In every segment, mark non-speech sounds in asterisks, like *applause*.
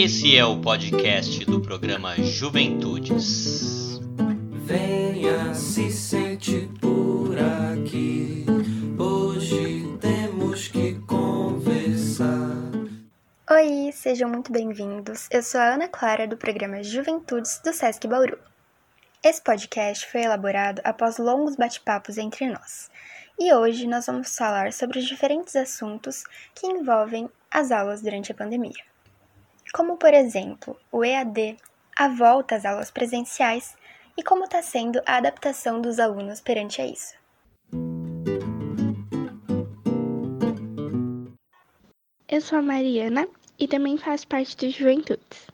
Esse é o podcast do programa Juventudes. Venha se sente por aqui. Hoje temos que conversar. Oi, sejam muito bem-vindos. Eu sou a Ana Clara do programa Juventudes do Sesc Bauru. Esse podcast foi elaborado após longos bate-papos entre nós. E hoje nós vamos falar sobre os diferentes assuntos que envolvem as aulas durante a pandemia. Como, por exemplo, o EAD, a volta às aulas presenciais e como está sendo a adaptação dos alunos perante a isso. Eu sou a Mariana e também faço parte do Juventudes.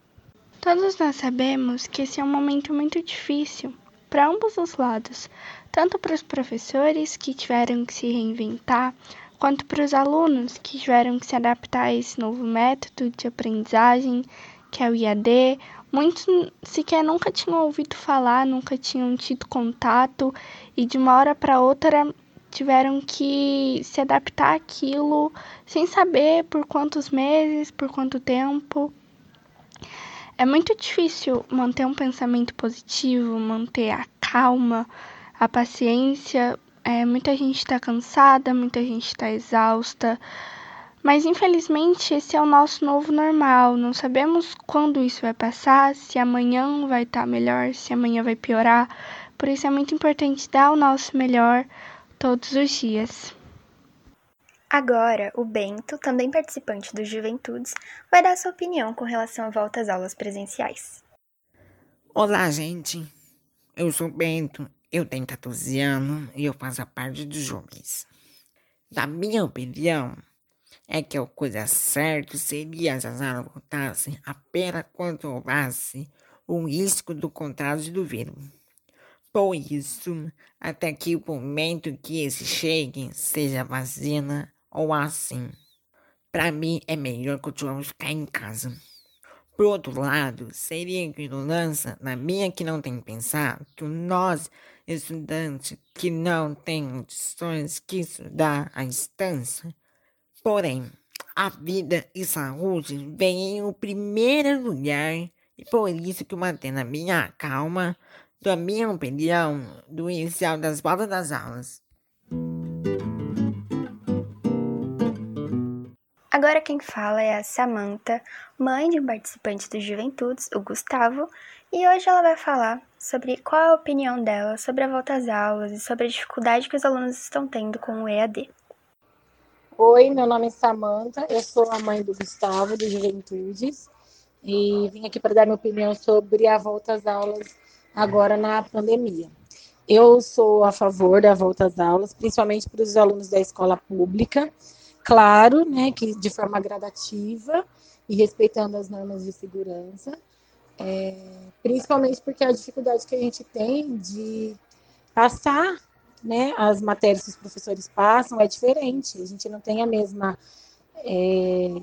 Todos nós sabemos que esse é um momento muito difícil para ambos os lados, tanto para os professores que tiveram que se reinventar, quanto para os alunos que tiveram que se adaptar a esse novo método de aprendizagem, que é o IAD. Muitos sequer nunca tinham ouvido falar, nunca tinham tido contato e de uma hora para outra tiveram que se adaptar àquilo sem saber por quantos meses, por quanto tempo. É muito difícil manter um pensamento positivo, manter a calma, a paciência. É, muita gente está cansada, muita gente está exausta, mas infelizmente esse é o nosso novo normal. Não sabemos quando isso vai passar, se amanhã vai estar tá melhor, se amanhã vai piorar. Por isso é muito importante dar o nosso melhor todos os dias. Agora, o Bento, também participante do Juventudes, vai dar sua opinião com relação à volta às aulas presenciais. Olá, gente. Eu sou Bento, eu tenho 14 anos e eu faço parte dos jovens. Na minha opinião, é que a coisa certa seria se as aulas voltassem apenas quando houvesse o risco do contágio do vírus. Por isso, até que o momento que esse chegue, seja vacina ou assim. Para mim é melhor continuarmos ficar em casa. Por outro lado, seria ignorância na minha que não tem pensar que nós, estudantes que não têm condições que estudar à distância, porém, a vida e saúde vêm em primeiro lugar e por isso que mantendo a minha calma, da minha opinião, do inicial das voltas das aulas. Agora quem fala é a Samantha, mãe de um participante do Juventudes, o Gustavo, e hoje ela vai falar sobre qual é a opinião dela sobre a volta às aulas e sobre a dificuldade que os alunos estão tendo com o EAD. Oi, meu nome é Samantha, eu sou a mãe do Gustavo, do Juventudes, e vim aqui para dar minha opinião sobre a volta às aulas agora na pandemia. Eu sou a favor da volta às aulas, principalmente para os alunos da escola pública, claro, né, que de forma gradativa e respeitando as normas de segurança, é, principalmente porque a dificuldade que a gente tem de passar, né, as matérias que os professores passam é diferente, a gente não tem a mesma, é,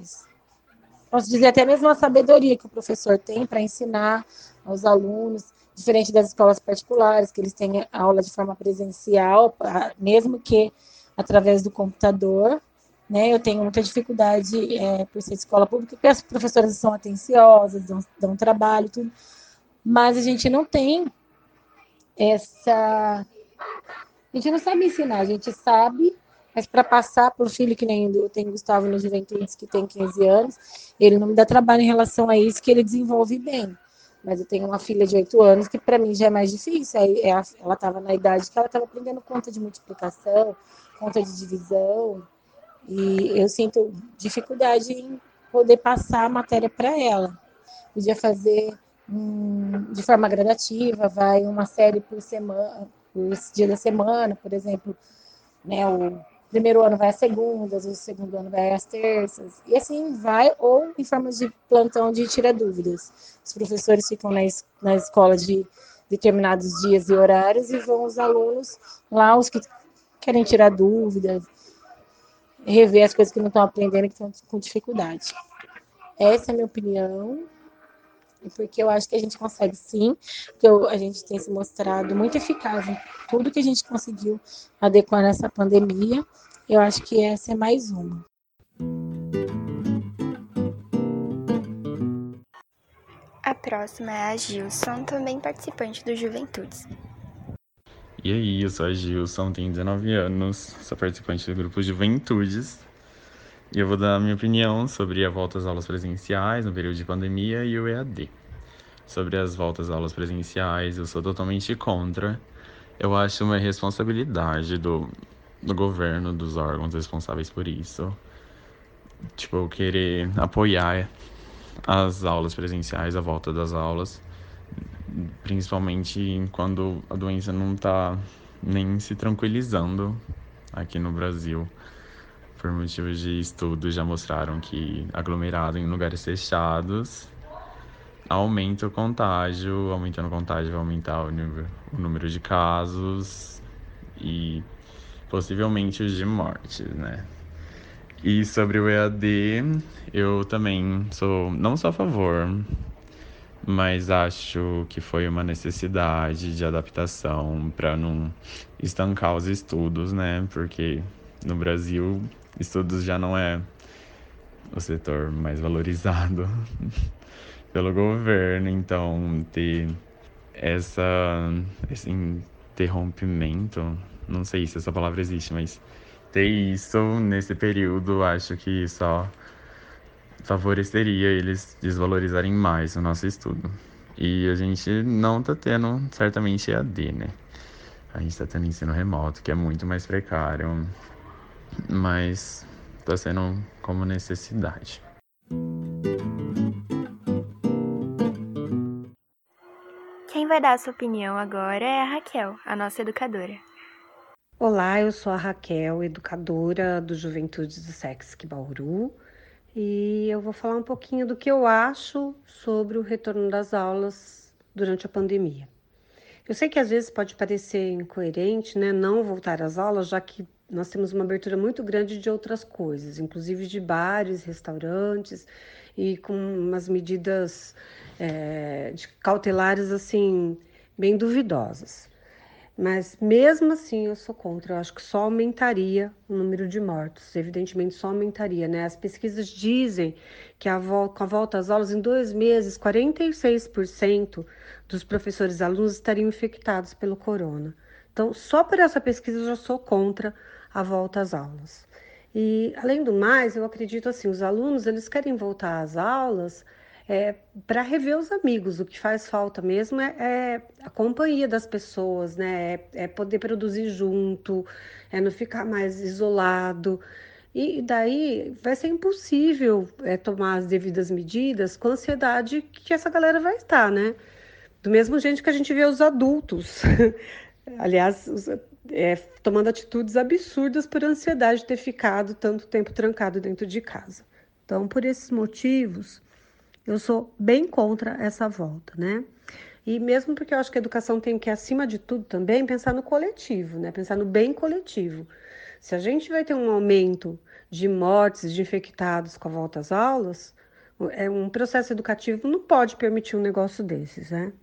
posso dizer até mesmo a sabedoria que o professor tem para ensinar aos alunos, diferente das escolas particulares, que eles têm aula de forma presencial, mesmo que através do computador, né? Eu tenho muita dificuldade é, por ser escola pública, porque as professoras são atenciosas, dão, dão trabalho, tudo. Mas a gente não tem essa. A gente não sabe ensinar, a gente sabe, mas para passar para o filho, que nem eu tenho Gustavo no Juventudes, que tem 15 anos, ele não me dá trabalho em relação a isso, que ele desenvolve bem. Mas eu tenho uma filha de 8 anos que para mim já é mais difícil. É ela estava na idade que ela estava aprendendo conta de multiplicação, conta de divisão, e eu sinto dificuldade em poder passar a matéria para ela. Podia fazer de forma gradativa, vai uma série por semana, por dia da semana, por exemplo, né, o primeiro ano vai às segundas, o segundo ano vai às terças, e assim vai, ou em forma de plantão de tira dúvidas. Os professores ficam na, es na escola de determinados dias e horários e vão os alunos lá, os que querem tirar dúvidas, rever as coisas que não estão aprendendo, que estão com dificuldade. Essa é a minha opinião, porque eu acho que a gente consegue sim, porque a gente tem se mostrado muito eficaz em tudo que a gente conseguiu adequar nessa pandemia. Eu acho que essa é mais uma. A próxima é a Gilson, também participante do Juventudes. E aí, eu sou a Gilson, tenho 19 anos, sou participante do grupo Juventudes. E eu vou dar a minha opinião sobre a volta às aulas presenciais no período de pandemia e o EAD. Sobre as voltas às aulas presenciais, eu sou totalmente contra. Eu acho uma responsabilidade do, do governo, dos órgãos responsáveis por isso. Tipo, querer apoiar as aulas presenciais, a volta das aulas, principalmente quando a doença não está nem se tranquilizando aqui no Brasil. Por motivos de estudo, já mostraram que aglomerado em lugares fechados aumenta o contágio, aumentando o contágio vai aumentar o, nível, o número de casos e possivelmente os de mortes, né? E sobre o EAD, eu também sou não só a favor, mas acho que foi uma necessidade de adaptação para não estancar os estudos, né? Porque no Brasil, estudos já não é o setor mais valorizado *laughs* pelo governo, então ter essa esse interrompimento, não sei se essa palavra existe, mas ter isso nesse período, acho que só favoreceria eles desvalorizarem mais o nosso estudo. E a gente não tá tendo certamente EAD, né? A gente tá tendo ensino remoto, que é muito mais precário, mas tá sendo como necessidade. Quem vai dar a sua opinião agora é a Raquel, a nossa educadora. Olá, eu sou a Raquel, educadora do Juventude do Sesc Bauru, e eu vou falar um pouquinho do que eu acho sobre o retorno das aulas durante a pandemia. Eu sei que às vezes pode parecer incoerente, né, não voltar às aulas, já que nós temos uma abertura muito grande de outras coisas, inclusive de bares, restaurantes e com umas medidas é, cautelares assim bem duvidosas. Mas mesmo assim eu sou contra, eu acho que só aumentaria o número de mortos, evidentemente só aumentaria, né? As pesquisas dizem que a volta, com a volta às aulas, em dois meses, 46% dos professores e alunos estariam infectados pelo corona. Então, só por essa pesquisa eu já sou contra a volta às aulas. E, além do mais, eu acredito assim, os alunos, eles querem voltar às aulas é, para rever os amigos. O que faz falta mesmo é, é a companhia das pessoas, né? É, é, poder produzir junto, é não ficar mais isolado. E daí vai ser impossível é, tomar as devidas medidas com a ansiedade que essa galera vai estar, né? Do mesmo jeito que a gente vê os adultos, *laughs* aliás, os, é, tomando atitudes absurdas por ansiedade de ter ficado tanto tempo trancado dentro de casa. Então, por esses motivos, eu sou bem contra essa volta, né? E mesmo porque eu acho que a educação tem que, acima de tudo, também pensar no coletivo, né? Pensar no bem coletivo. Se a gente vai ter um aumento de mortes, de infectados com a volta às aulas, é um processo educativo não pode permitir um negócio desses, né?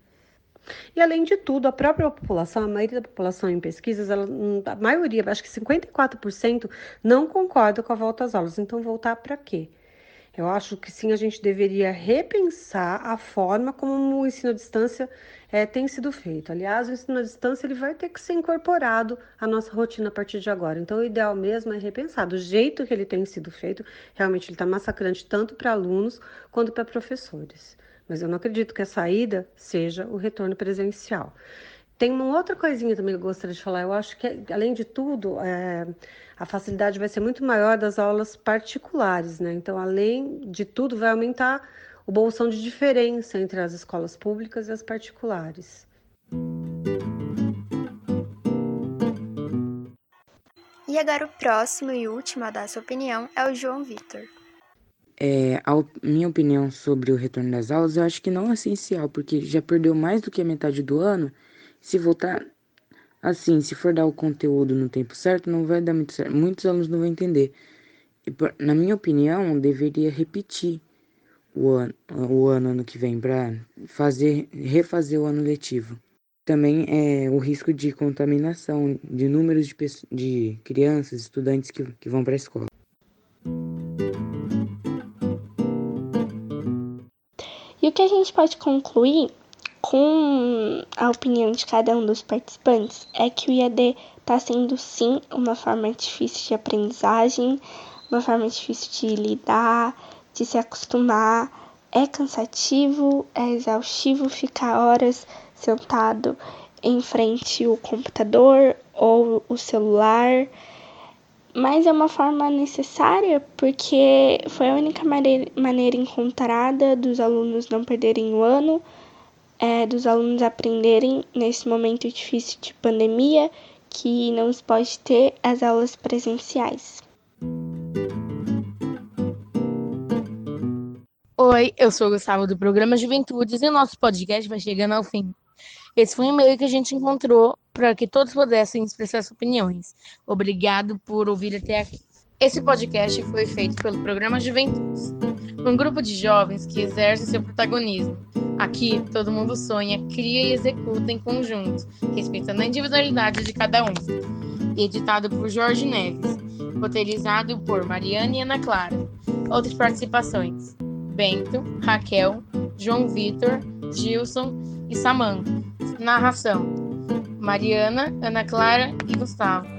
E além de tudo, a própria população, a maioria da população em pesquisas, ela, a maioria, acho que 54% não concorda com a volta às aulas. Então, voltar para quê? Eu acho que sim, a gente deveria repensar a forma como o ensino à distância é, tem sido feito. Aliás, o ensino à distância ele vai ter que ser incorporado à nossa rotina a partir de agora. Então, o ideal mesmo é repensar. Do jeito que ele tem sido feito, realmente ele está massacrante tanto para alunos quanto para professores. Mas eu não acredito que a saída seja o retorno presencial. Tem uma outra coisinha também que eu gostaria de falar. Eu acho que, além de tudo, é, a facilidade vai ser muito maior das aulas particulares, né? Então, além de tudo, vai aumentar o bolsão de diferença entre as escolas públicas e as particulares. E agora o próximo e último a dar sua opinião é o João Vitor. É, a minha opinião sobre o retorno das aulas, eu acho que não é essencial, porque já perdeu mais do que a metade do ano se voltar assim, se for dar o conteúdo no tempo certo, não vai dar muito certo. Muitos alunos não vão entender. E, na minha opinião, deveria repetir o ano, o ano, ano que vem para fazer refazer o ano letivo. Também é o risco de contaminação de números de, de crianças, estudantes que, que vão para a escola. E E o que a gente pode concluir com a opinião de cada um dos participantes é que o IAD está sendo sim uma forma difícil de aprendizagem, uma forma difícil de lidar, de se acostumar. É cansativo, é exaustivo ficar horas sentado em frente ao computador ou o celular, mas é uma forma necessária porque foi a única maneira encontrada dos alunos não perderem o ano, é, dos alunos aprenderem nesse momento difícil de pandemia que não se pode ter as aulas presenciais. Oi, eu sou o Gustavo do programa Juventudes e o nosso podcast vai chegando ao fim. Esse foi um e-mail que a gente encontrou para que todos pudessem expressar suas opiniões. Obrigado por ouvir até aqui. Esse podcast foi feito pelo programa Juventudes, um grupo de jovens que exerce seu protagonismo. Aqui, todo mundo sonha, cria e executa em conjunto, respeitando a individualidade de cada um. Editado por Jorge Neves, roteirizado por Mariana e Ana Clara. Outras participações: Bento, Raquel, João Vitor, Gilson e Samantha. Narração: Mariana, Ana Clara e Gustavo.